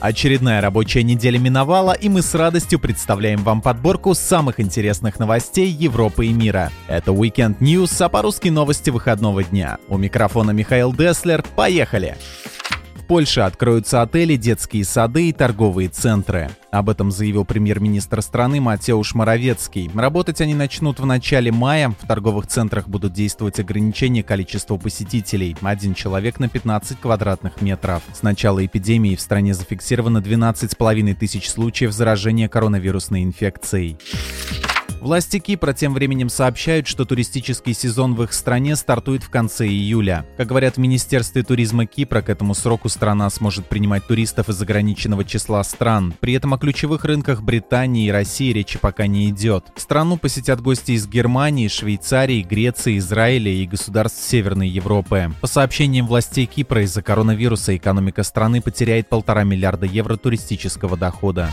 Очередная рабочая неделя миновала, и мы с радостью представляем вам подборку самых интересных новостей Европы и мира. Это Weekend News, а по-русски новости выходного дня. У микрофона Михаил Деслер. Поехали! Польше откроются отели, детские сады и торговые центры. Об этом заявил премьер-министр страны Матеуш Моровецкий. Работать они начнут в начале мая. В торговых центрах будут действовать ограничения количества посетителей. Один человек на 15 квадратных метров. С начала эпидемии в стране зафиксировано 12,5 тысяч случаев заражения коронавирусной инфекцией. Власти Кипра тем временем сообщают, что туристический сезон в их стране стартует в конце июля. Как говорят в Министерстве туризма Кипра, к этому сроку страна сможет принимать туристов из ограниченного числа стран. При этом о ключевых рынках Британии и России речи пока не идет. Страну посетят гости из Германии, Швейцарии, Греции, Израиля и государств Северной Европы. По сообщениям властей Кипра, из-за коронавируса экономика страны потеряет полтора миллиарда евро туристического дохода.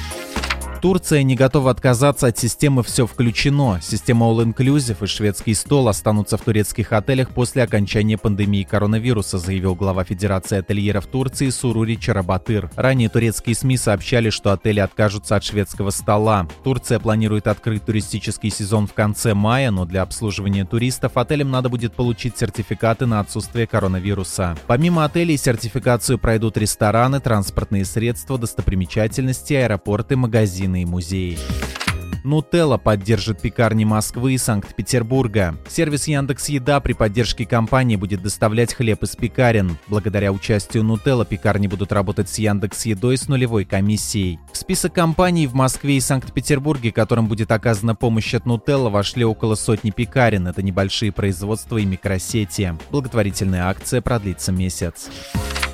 Турция не готова отказаться от системы «Все включено». Система All Inclusive и шведский стол останутся в турецких отелях после окончания пандемии коронавируса, заявил глава Федерации ательеров Турции Сурури Чарабатыр. Ранее турецкие СМИ сообщали, что отели откажутся от шведского стола. Турция планирует открыть туристический сезон в конце мая, но для обслуживания туристов отелям надо будет получить сертификаты на отсутствие коронавируса. Помимо отелей, сертификацию пройдут рестораны, транспортные средства, достопримечательности, аэропорты, магазины магазины и музеи. Нутелла поддержит пекарни Москвы и Санкт-Петербурга. Сервис Яндекс Еда при поддержке компании будет доставлять хлеб из пекарен. Благодаря участию Нутелла пекарни будут работать с Яндекс Едой с нулевой комиссией. В список компаний в Москве и Санкт-Петербурге, которым будет оказана помощь от Нутелла, вошли около сотни пекарен. Это небольшие производства и микросети. Благотворительная акция продлится месяц.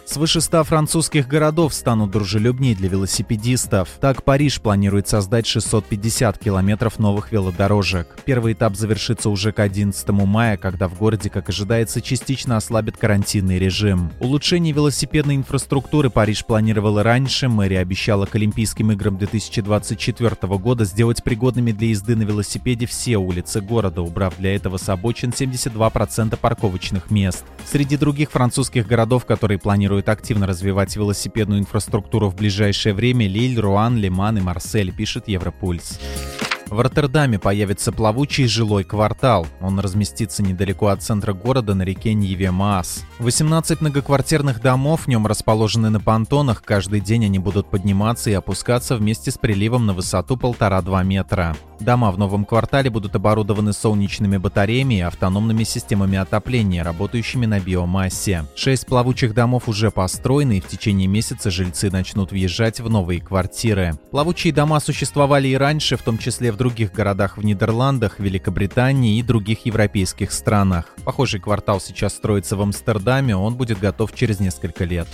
Свыше 100 французских городов станут дружелюбнее для велосипедистов. Так, Париж планирует создать 650 километров новых велодорожек. Первый этап завершится уже к 11 мая, когда в городе, как ожидается, частично ослабит карантинный режим. Улучшение велосипедной инфраструктуры Париж планировал раньше. Мэрия обещала к Олимпийским играм 2024 года сделать пригодными для езды на велосипеде все улицы города, убрав для этого с обочин 72% парковочных мест. Среди других французских городов, которые планируют планирует активно развивать велосипедную инфраструктуру в ближайшее время Лиль, Руан, Лиман и Марсель, пишет Европульс. В Роттердаме появится плавучий жилой квартал. Он разместится недалеко от центра города на реке Ниве Маас. 18 многоквартирных домов в нем расположены на понтонах. Каждый день они будут подниматься и опускаться вместе с приливом на высоту 1,5-2 метра. Дома в новом квартале будут оборудованы солнечными батареями и автономными системами отопления, работающими на биомассе. Шесть плавучих домов уже построены, и в течение месяца жильцы начнут въезжать в новые квартиры. Плавучие дома существовали и раньше, в том числе в других городах в Нидерландах, Великобритании и других европейских странах. Похожий квартал сейчас строится в Амстердаме, он будет готов через несколько лет.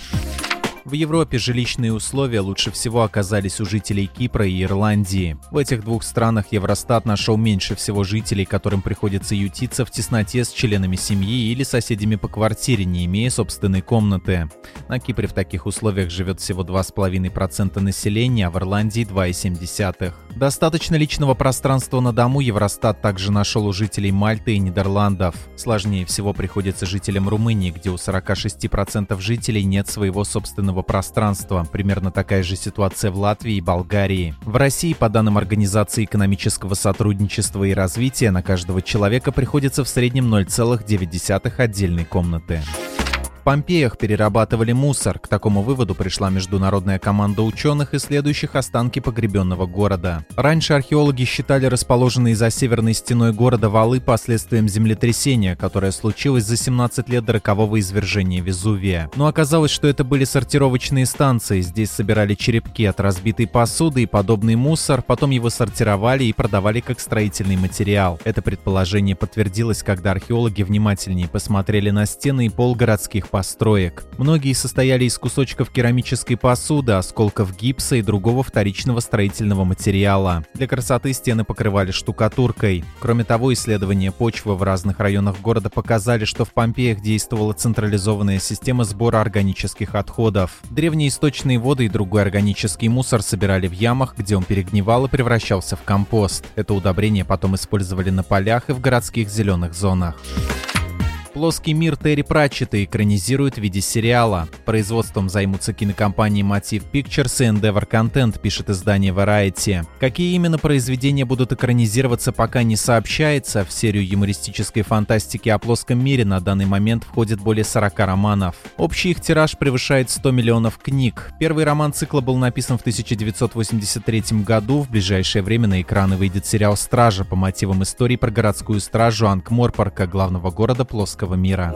В Европе жилищные условия лучше всего оказались у жителей Кипра и Ирландии. В этих двух странах Евростат нашел меньше всего жителей, которым приходится ютиться в тесноте с членами семьи или соседями по квартире, не имея собственной комнаты. На Кипре в таких условиях живет всего 2,5% населения, а в Ирландии 2,7%. Достаточно личного пространства на дому Евростат также нашел у жителей Мальты и Нидерландов. Сложнее всего приходится жителям Румынии, где у 46% жителей нет своего собственного общественного пространства. Примерно такая же ситуация в Латвии и Болгарии. В России, по данным Организации экономического сотрудничества и развития, на каждого человека приходится в среднем 0,9 отдельной комнаты. В Помпеях перерабатывали мусор. К такому выводу пришла международная команда ученых, исследующих останки погребенного города. Раньше археологи считали расположенные за северной стеной города валы последствием землетрясения, которое случилось за 17 лет до рокового извержения Везувия. Но оказалось, что это были сортировочные станции. Здесь собирали черепки от разбитой посуды и подобный мусор, потом его сортировали и продавали как строительный материал. Это предположение подтвердилось, когда археологи внимательнее посмотрели на стены и пол городских построек. Многие состояли из кусочков керамической посуды, осколков гипса и другого вторичного строительного материала. Для красоты стены покрывали штукатуркой. Кроме того, исследования почвы в разных районах города показали, что в Помпеях действовала централизованная система сбора органических отходов. Древние источные воды и другой органический мусор собирали в ямах, где он перегнивал и превращался в компост. Это удобрение потом использовали на полях и в городских зеленых зонах. Плоский мир Терри Пратчета экранизируют в виде сериала. Производством займутся кинокомпании Motive Pictures и Endeavor Content, пишет издание Variety. Какие именно произведения будут экранизироваться, пока не сообщается. В серию юмористической фантастики о плоском мире на данный момент входит более 40 романов. Общий их тираж превышает 100 миллионов книг. Первый роман цикла был написан в 1983 году. В ближайшее время на экраны выйдет сериал «Стража» по мотивам истории про городскую стражу Анкморпорка, главного города плоского мира.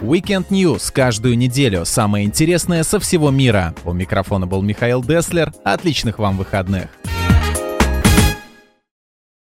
Weekend News каждую неделю. Самое интересное со всего мира. У микрофона был Михаил Деслер. Отличных вам выходных.